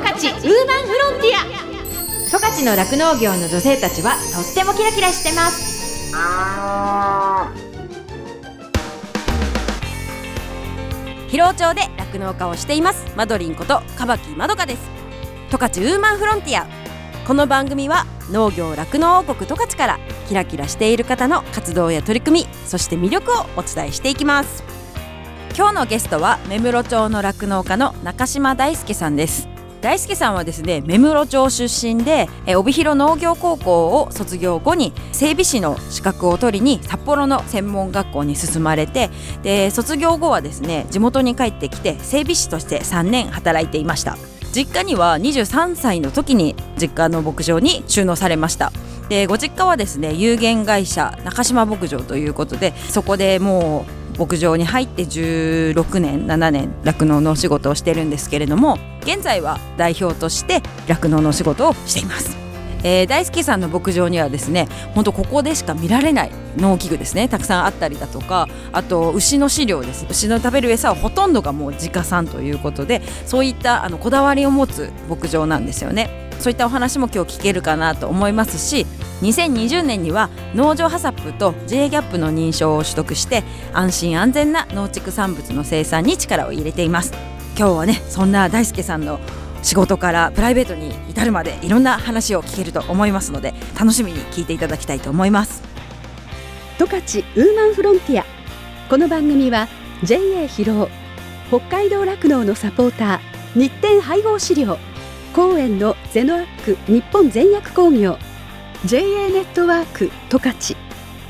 十勝ウーマンフロンティア。十勝の酪農業の女性たちはとってもキラキラしてます。広尾町で酪農家をしています。マドリンことカバキまどかです。十勝ウーマンフロンティア。この番組は農業酪農王国十勝からキラキラしている方の活動や取り組みそして魅力をお伝えしていきます。今日のゲストは目室町の酪農家の中島大輔さんです。大輔さんはですね目室町出身でえ帯広農業高校を卒業後に整備士の資格を取りに札幌の専門学校に進まれてで卒業後はですね地元に帰ってきて整備士として3年働いていました。実家には23歳の時に実家の牧場に収納されました。でご実家はですね有限会社中島牧場ということでそこでもう牧場に入って16年7年酪農のお仕事をしてるんですけれども現在は代表として酪農のお仕事をしています。えー、大輔さんの牧場にはですね本当ここでしか見られない農機具ですねたくさんあったりだとかあと牛の飼料です牛の食べる餌はほとんどがもう自家産ということでそういったあのこだわりを持つ牧場なんですよねそういったお話も今日聞けるかなと思いますし2020年には農場ハサップと J ギャップの認証を取得して安心安全な農畜産物の生産に力を入れています。今日はねそんな大輔さんの仕事からプライベートに至るまでいろんな話を聞けると思いますので楽しみに聞いていただきたいと思います。十勝ウーマンフロンティア。この番組は JA 広尾北海道酪農のサポーター日展配合飼料。公園のゼノアック日本全薬工業 JA ネットワーク十勝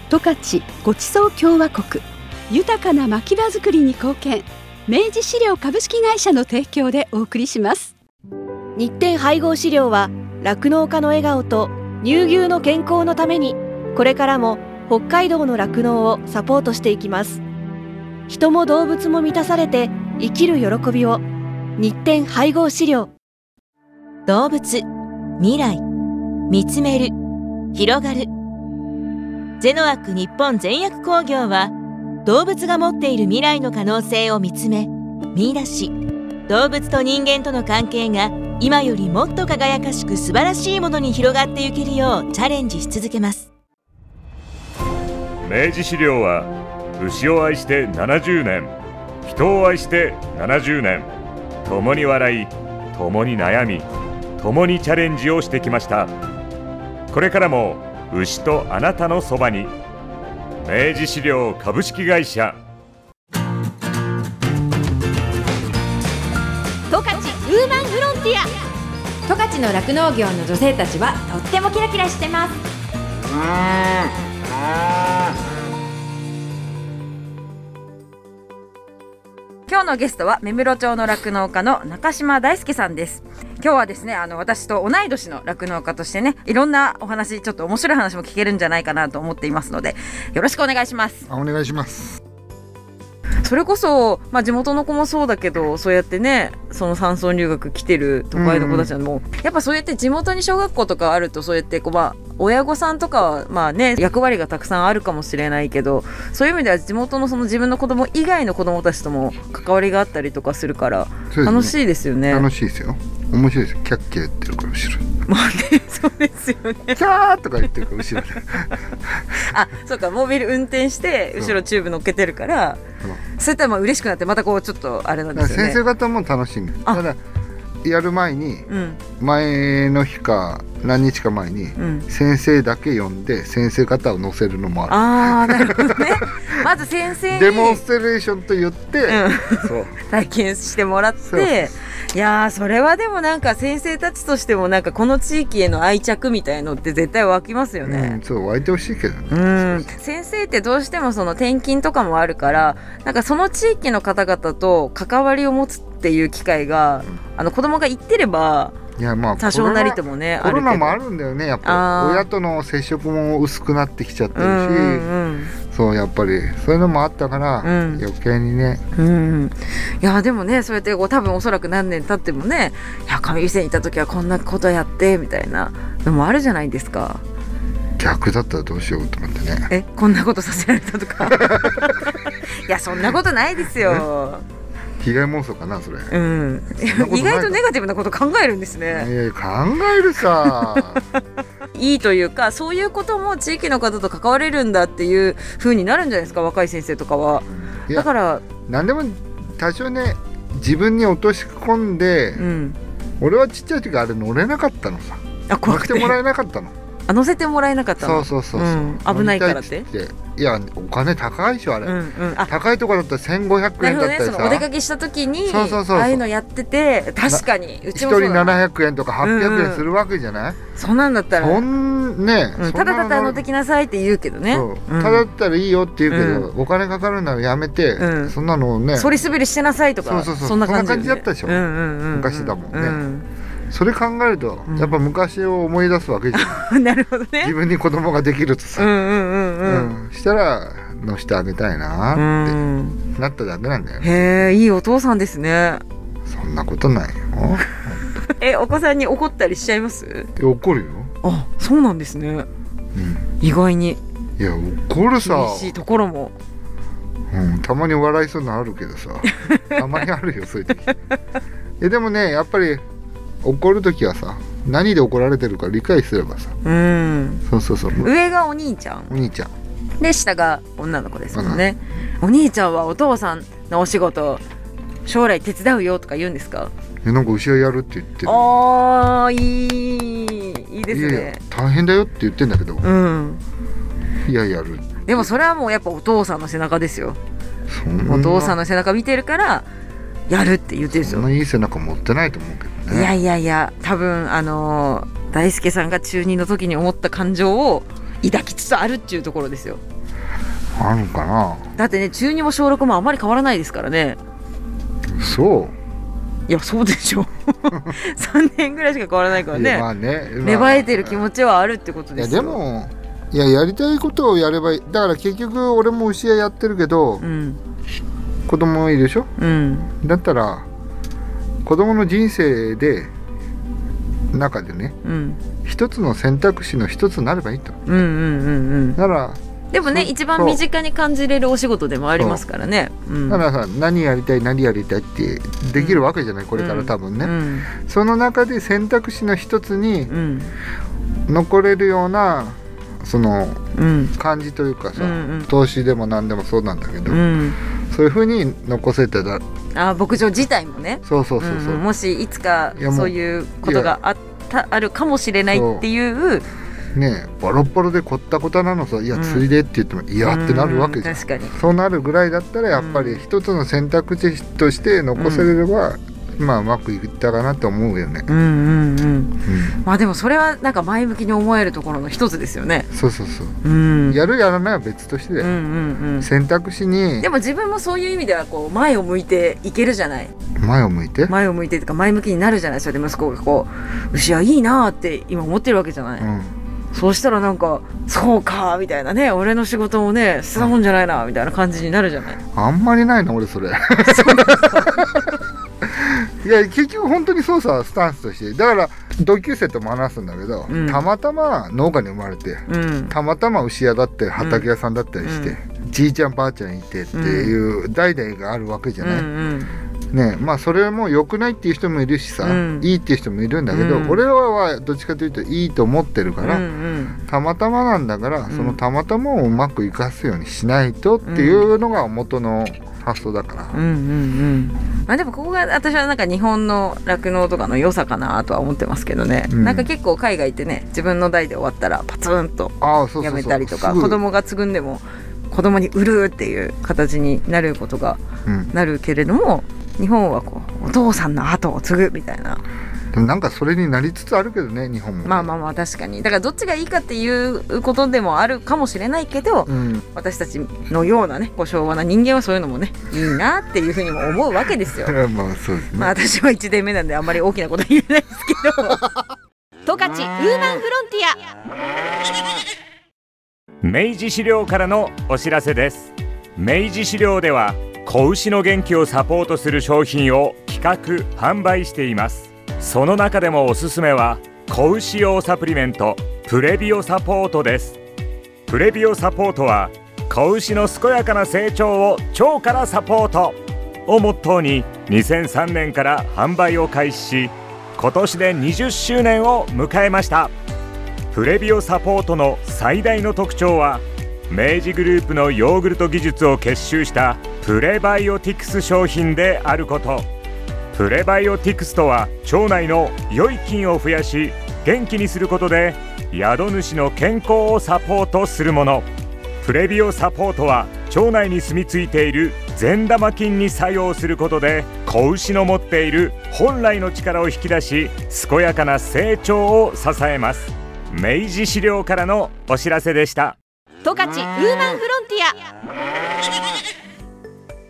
十勝ごちそう共和国豊かな牧場づくりに貢献明治資料株式会社の提供でお送りします。日展配合飼料は酪農家の笑顔と乳牛の健康のためにこれからも北海道の酪農をサポートしていきます。人も動物も満たされて生きる喜びを。日展配合飼料。動物。未来。見つめる。広がる。ゼノアック日本全薬工業は動物が持っている未来の可能性を見つめ見出し。動物と人間との関係が今よりもっと輝かしく素晴らしいものに広がっていけるようチャレンジし続けます。明治資料は牛を愛して70年人を愛して70年。共に笑い共に悩み。共にチャレンジをしてきました。これからも牛とあなたのそばに明治資料株式会社。十勝ウーマンフロンティア。十勝の酪農業の女性たちはとってもキラキラしてます。今日のゲストは目室町の酪農家の中島大輔さんです今日はですねあの私と同い年の酪農家としてねいろんなお話ちょっと面白い話も聞けるんじゃないかなと思っていますのでよろしくお願いします。お願いします。それこそ、まあ、地元の子もそうだけどそうやってねその山村留学来てる都会の子たちはもう、やっぱそうやって地元に小学校とかあるとそうやってこう、まあ、親御さんとかはまあね役割がたくさんあるかもしれないけどそういう意味では地元のその自分の子供以外の子供たちとも関わりがあったりとかするから楽しいですよね。楽しいですよ。面白いですよ。キャッキャ言ってるから後ろまあね。そうですよね。キャーとか言ってるから後ろで あそうかモービル運転して後ろチューブ乗っけてるからそういったらまあ嬉しくなってまたこうちょっとあれなんですよね。先生方も楽しみ。あただやる前にうん。前の日か何日か前にうん。先生だけ呼んで先生方を乗せるのもあああなるほどね。まず先生デモンストレーションと言って、うん。そう。体験してもらっていやーそれはでもなんか先生たちとしてもなんかこの地域への愛着みたいのって絶対湧きますようんね。そう湧いてほしいけどね、うん、先生ってどうしてもその転勤とかもあるからなんかその地域の方々と関わりを持つっていう機会があの子供が行ってればいやまあ多少なりともねコロナもあるんだよねやっあぱー。親との接触も薄くなってきちゃってるし、うんうんそうやっぱりそういうのもあったから、うん。余計にね。うん。うんいやでもねそうやってこう多分おそらく何年経ってもね「いや上店にいた時はこんなことやって」みたいな。のもあるじゃないですか。逆だったらどうしようと思ってね。えこんなことさせられたとか。いやそんなことないですよ被害妄想かなそれ。うん。意外とネガティブなこと考えるんですいねやいや考えるさ。いいというかそういうことも地域の方と関われるんだっていう風になるんじゃないですか若い先生とかは。いやだから何でも多少ね自分に落とし込んで、うん。俺はちっちゃい時あれ乗れなかったのさ。あ怖くて。乗せてもらえなかったのあ乗せてもらえなかったの？そうそうそうそう、うん。危ないからって？いやお金高いでしょあれ、うんうん。あ。高いとこだったら1500なるほ円だったりどね。そのお出さかけした時にそうそうそうそう。ああいうのやってて確かにうちもそうだな。700円とか800円するわけじゃない、そんなんだったら。そんね、うん。ただただ乗ってきなさいって言うけどね。そう。うんただだったらいいよって言うけど、お金かかるならやめて、うん。そんなのをね。そり滑りしてなさいとかそうそうそう。そんな感じよねそんな感じだったでしょ。うんうんうんうん。昔だもんね。うんそれ考えると、うん。やっぱ昔を思い出すわけじゃん。なるほどね。自分に子供ができるとさ、うんうんうんうん。うん。したら乗してあげたいなうってん。なっただけなんだよ、へえいいお父さんですね。そんなことないよ。えお子さんに怒ったりしちゃいます？怒るよ、あそうなんですね。うん、意外に。いや怒るさ。厳しいところも。うん、たまに笑いそうなのあるけどさ。たまにあるよそういう時。えでもねやっぱり怒る時はさ何で怒られてるか理解すればさうん。そうそうそう。上がお兄ちゃん。お兄ちゃん。で下が女の子ですもんね、お兄ちゃんはお父さんのお仕事将来手伝うよとか言うんですか？えなんか牛はやるって言ってる。あーいいいいですいやいやね大変だよって言ってんだけど、うん。いややる。でもそれはもうやっぱお父さんの背中ですよ。お父さんの背中見てるからやるって言ってるんですよ。そんないい背中持ってないと思うけどね。いやいやいや多分あのー大輔さんが中二の時に思った感情を抱きつつあるっていうところですよ。あるかな。だってね中二も小6もあまり変わらないですからね。そう。いやそうでしょ。3年ぐらいしか変わらないからいやまねあね、まあ。芽生えてる気持ちはあるってこといやですよ。でもいややりたいことをやればいい。だから結局俺も牛屋やってるけど、うん。子供いるでしょ？うん。だったら子供の人生で中でねうん。一つの選択肢の一つになればいいと。うんうんうんうん。ならでもね一番身近に感じれるお仕事でもありますからね。う。ん。だからさ何やりたい何やりたいってできるわけじゃないこれから多分ね、うん。その中で選択肢の一つにうん。残れるようなそのうん。感じというかさ、うんうん。投資でも何でもそうなんだけど、うんそういうふうに残せてた。あ牧場自体もね。そうそうそうそう、んもしいつかそういうことがあったあるかもしれないっていう。ねボロッボロでこったこたなのさ「いやうん。ついで」って言っても「いや」ってなるわけじゃん。うんそうなるぐらいだったらやっぱり一つの選択肢として残せれれば、まあうまくいったかなと思うよね、うんうんうん。うん、まあでもそれはなんか前向きに思えるところの一つですよね。そうそうそう、うん。やるやらないは別としてだよ、うんうんうん。選択肢にでも自分もそういう意味ではこう前を向いていけるじゃない。前を向いて、前を向いてとか前向きになるじゃないそれで。息子がこう牛はいいなーって今思ってるわけじゃない、うん、そうしたらなんかそうかみたいなね俺の仕事もね捨てたもんじゃないなみたいな感じになるじゃない。あんまりないな俺それ。い や結局本当にそうさスタンスとしてだから同級生とも話すんだけど、うん。たまたま農家に生まれてうん。たまたま牛屋だったり畑屋さんだったりして、じいちゃんばあちゃんいてっていう代々があるわけじゃうんない、うんねまあそれも良くないっていう人もいるしさ、うん。いいっていう人もいるんだけど、うん。俺らはどっちかというといいと思ってるから、うんうん。たまたまなんだから、ん。そのたまたまをうまく生かすようにしないとっていうのが元の発想だから、うんうんうん。まあでもここが私はなんか日本の酪農とかの良さかなとは思ってますけどね、うん。なんか結構海外ってね自分の代で終わったらパツンとやめたりとか子供が継ぐんでも子供に売るっていう形になることがうん、なるけれども日本はこうお父さんの後を継ぐみたいなでもなんかそれになりつつあるけどね日本もまあまあまあ確かに。だからどっちがいいかっていうことでもあるかもしれないけど、うん。私たちのようなねこう昭和な人間はそういうのもねいいなっていうふうにも思うわけですよ。まあそうですね、まあ私は1年目なんであんまり大きなことは言えないですけど。十勝ウーマンフロンティア。明治資料からのお知らせです。明治資料では子牛の元気をサポートする商品を企画販売していますその中でもおすすめは子牛用サプリメントプレビオサポートです。プレビオサポートは子牛の健やかな成長を腸からサポート。をモットーに2003年から販売を開始し今年で20周年を迎えました。プレビオサポートの最大の特徴は明治グループのヨーグルト技術を結集したプレバイオティクス商品であること。プレバイオティクスとは腸内の良い菌を増やし元気にすることで宿主の健康をサポートするもの。プレビオサポートは腸内に住み着いている善玉菌に作用することで子牛の持っている本来の力を引き出し健やかな成長を支えます。明治資料からのお知らせでした。十勝ウーマンフロンティア。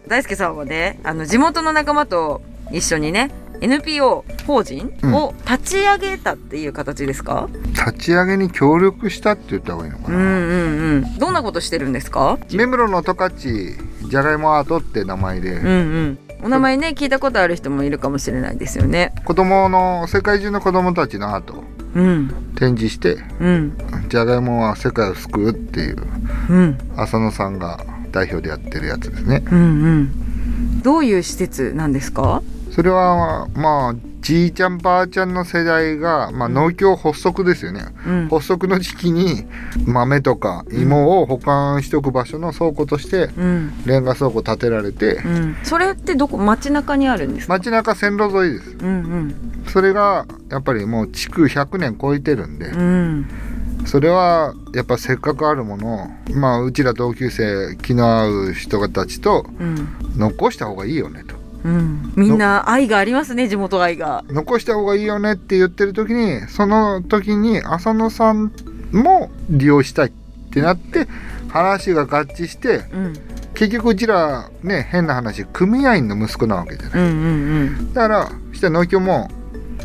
大輔さんはねあの地元の仲間と一緒にね NPO 法人を立ち上げたっていう形ですか、立ち上げに協力したって言った方がいいのかな、うん、うんうん。どんなことしてるんですか？目黒の十勝じゃがいもアートって名前で、うんうん。お名前ね聞いたことある人もいるかもしれないですよね。子供の世界中の子供たちのアートをうん。展示してうん。じゃがいもは世界を救うっていううん。浅野さんが代表でやってるやつですね。うんうん。どういう施設なんですか？それはまあじいちゃんばあちゃんの世代が、まあ、農協発足ですよね、うん。発足の時期に豆とか芋を保管しておく場所の倉庫としてうん。レンガ倉庫建てられてうん。それってどこ街中にあるんですか？街中線路沿いです。うんそれがやっぱりもう築100年超えてるんでうんうん。それはやっぱせっかくあるものをまあうちら同級生気の合う人たちとうん。残した方がいいよねとうん。みんな愛がありますね地元愛が。残した方がいいよねって言ってる時にその時に浅野さんも利用したいってなって話が合致してうん。結局うちらね変な話組合員の息子なわけじゃない。うんうんうん。だからそしたら農協も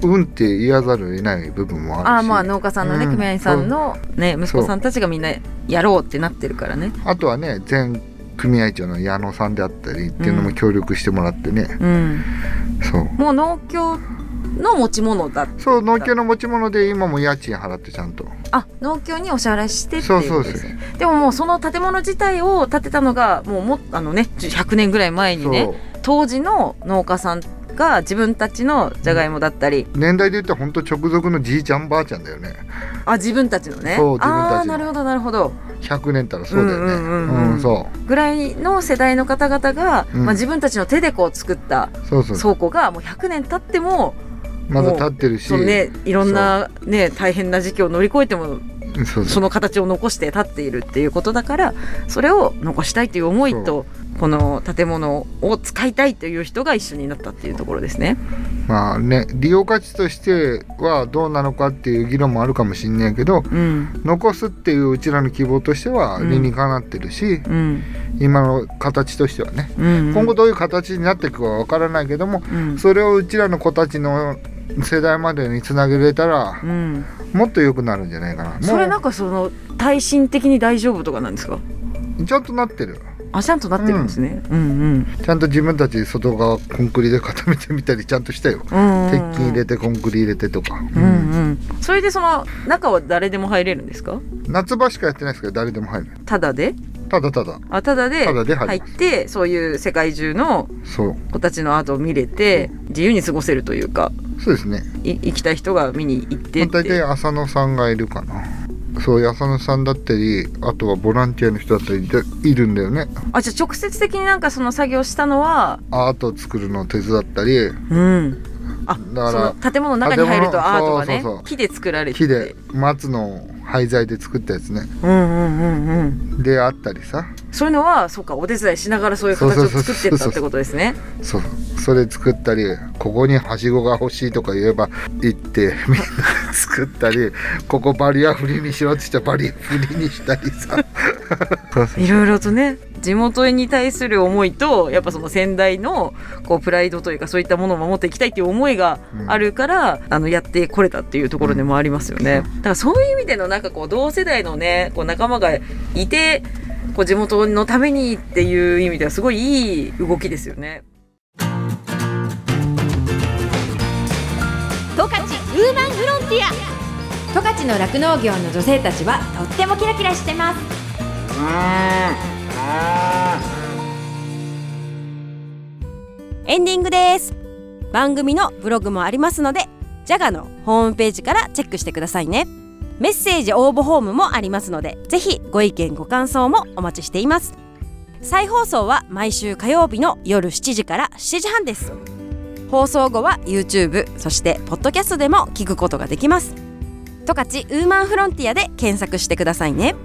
うんって言わざるを得ない部分もあるし。ああまあ農家さんのね、うん。組合員さんのね息子さんたちがみんなやろうってなってるからね。あとはね全組合長の矢野さんであったりっていうのも協力してもらってね、うん。そう。もう農協の持ち物だそう農協の持ち物で今も家賃払ってちゃんと。あ農協にお支払いしてっていうことですそうねでももうその建物自体を建てたのがもうもあのね100年ぐらい前にそう。ね当時の農家さんが自分たちのじゃがいもだったり、年代で言ったら本当直属のじいちゃんばあちゃんだよね。あ自分たちのね。そう自分たちあなるほどなるほど100年たらそうだよね。ぐらいの世代の方々が、うん。まあ、自分たちの手でこう作った倉庫がもう100年経ってもまだ立ってるし。ねいろんなね大変な時期を乗り越えてもその形を残して立っているっていうことだからそれを残したいという思いとこの建物を使いたいという人が一緒になったっていうところですね。まあね利用価値としてはどうなのかっていう議論もあるかもしんないけどうん。残すっていううちらの希望としてはうん。理にかなってるし、うん。今の形としてはね、うん、今後どういう形になっていくかは分からないけどもうん。それをうちらの子たちの世代までにつなげれたらうん、もっと良くなるんじゃないかなそれなんかその耐震的に大丈夫とかなんですか？ちゃんとなってるあちゃんとなってるんですね。うんちゃんと自分たち外側コンクリで固めてみたりちゃんとしたようん。うん鉄筋入れてコンクリ入れてとか、うんうん。それでその中は誰でも入れるんですか？夏場しかやってないですけど誰でも入るただで？ただただ。あただでただで入ってそういう世界中の子たちのアートを見れて自由に過ごせるというかそうですね。い行きたい人が見に行ってっ大体て浅野さんがいるかな。そういう浅野さんだったりあとはボランティアの人だったりでいるんだよね。あじゃあ直接的になんかその作業したのはアートを作るのを手伝ったりうんあだから建物の中に入るとアートがね木で作られて。木で松の廃材で作ったやつね。うんうんうんうん。であったりさ。そういうのはそうかお手伝いしながらそういう形を作ってったってことですね。そう。それ作ったりここにはしごが欲しいとか言えば行ってみんな。で作ったりここバリアフリーにしろって言ったらバリアフリーにしたりさ。いろいろとね地元に対する思いとやっぱその先代のこうプライドというかそういったものを守っていきたいっていう思いがあるから、あのやってこれたっていうところでもありますよね、だからそういう意味でのなんかこう同世代のねこう仲間がいてこう地元のためにっていう意味ではすごいいい動きですよね。ウーマンフロンティア。十勝の酪農業の女性たちはとってもキラキラしてます。エンディングです。番組のブログもありますのでジャガのホームページからチェックしてくださいね。メッセージ応募フォームもありますのでぜひご意見ご感想もお待ちしています。再放送は毎週火曜日の夜7時から7時半です。放送後は YouTube そしてポッドキャストでも聞くことができます。十勝ウーマンフロンティアで検索してくださいね。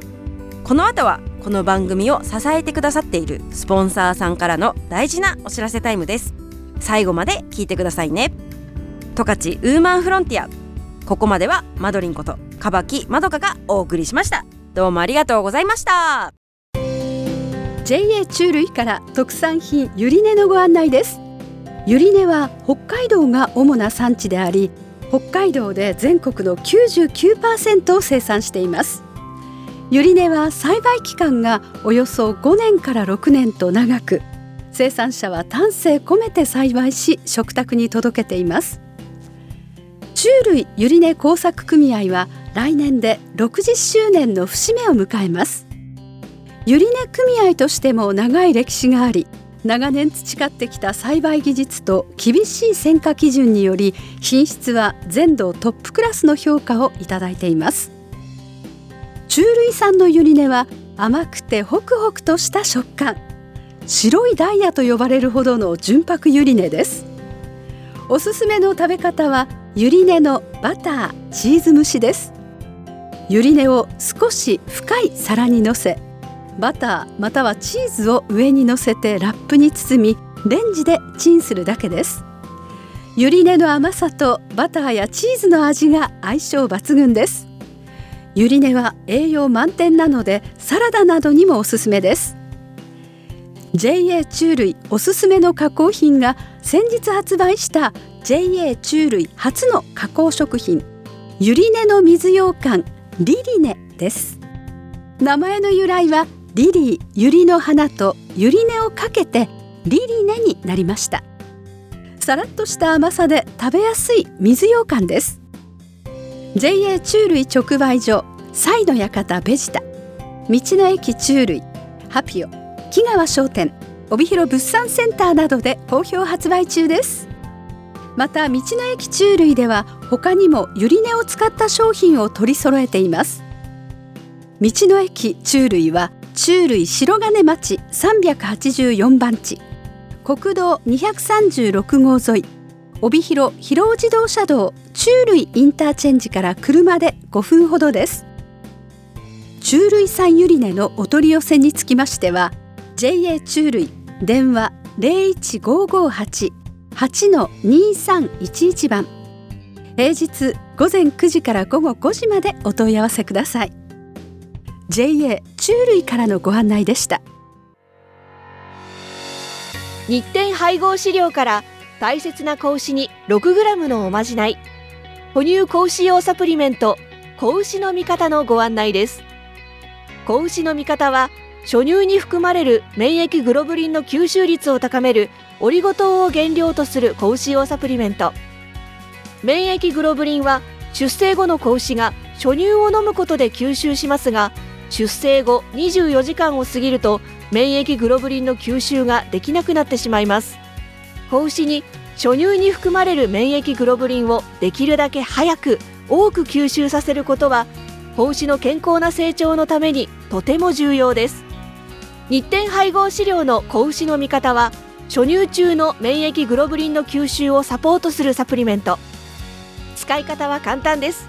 この後はこの番組を支えてくださっているスポンサーさんからの大事なお知らせタイムです。最後まで聞いてくださいね。十勝ウーマンフロンティアここまではマドリンことかばきまどかがお送りしました。どうもありがとうございました。JA 中類から特産品ゆり根のご案内です。ゆり根は北海道が主な産地であり北海道で全国の99%を生産しています。ゆり根は栽培期間がおよそ5年から6年と長く生産者は丹精込めて栽培し食卓に届けています。中類ゆり根工作組合は来年で60周年の節目を迎えます。ゆり根組合としても長い歴史があり長年培ってきた栽培技術と厳しい選果基準により品質は全道トップクラスの評価をいただいています。中類産のゆり根は甘くてホクホクとした食感。白いダイヤと呼ばれるほどの純白ゆり根です。おすすめの食べ方はゆり根のバターチーズ蒸しです。ゆり根を少し深い皿にのせバターまたはチーズを上にのせてラップに包みレンジでチンするだけです。ゆり根の甘さとバターやチーズの味が相性抜群です。ゆり根は栄養満点なのでサラダなどにもおすすめです。JA 中類おすすめの加工品が先日発売した JA 中類初の加工食品ゆり根の水羊羹リリネです。名前の由来はリリーユリの花とユリ根をかけてリリネになりました。さらっとした甘さで食べやすい水羊羹です。JA 中類直売所サイの館ベジタ。道の駅中類ハピオ木川商店帯広物産センターなどで好評発売中です。また道の駅中類では他にもゆり根を使った商品を取り揃えています。道の駅中類は中類白金町384番地。国道236号沿い。帯広広尾自動車道中類インターチェンジから車で5分ほどです。中類産ゆり根のお取り寄せにつきましては JA 中類電話01558-8-2311番。平日午前9時から午後5時までお問い合わせください。JA 中類からのご案内でした。日展配合飼料から大切な子牛に 6g のおまじない。哺乳子牛用サプリメント子牛の味方のご案内です。子牛の味方は初乳に含まれる免疫グロブリンの吸収率を高めるオリゴ糖を原料とする子牛用サプリメント。免疫グロブリンは出生後の子牛が初乳を飲むことで吸収しますが出生後24時間を過ぎると免疫グロブリンの吸収ができなくなってしまいます。子牛に初乳に含まれる免疫グロブリンをできるだけ早く多く吸収させることは子牛の健康な成長のためにとても重要です。日展配合飼料の子牛の味方は初乳中の免疫グロブリンの吸収をサポートするサプリメント。使い方は簡単です。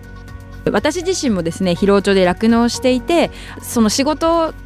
私自身もですね広尾町で酪農していてその仕事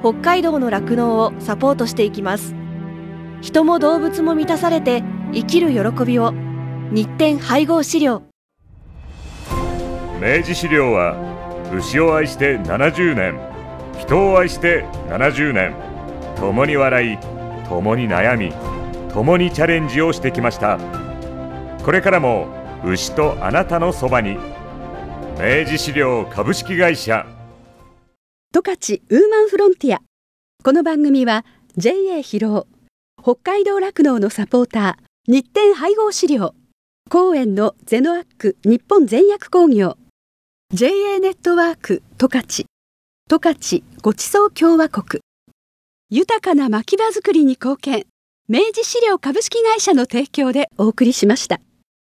北海道の酪農をサポートしていきます。人も動物も満たされて生きる喜びを。日展配合飼料。明治資料は牛を愛して70年人を愛して70年。共に笑い共に悩み共にチャレンジをしてきました。これからも牛とあなたのそばに。明治資料株式会社十勝ウーマンフロンティア。この番組は JA 広尾北海道酪農のサポーター日展配合飼料。公園のゼノアック日本全薬工業。JA ネットワーク十勝。十勝ごちそう共和国。豊かな牧場づくりに貢献。明治資料株式会社の提供でお送りしました。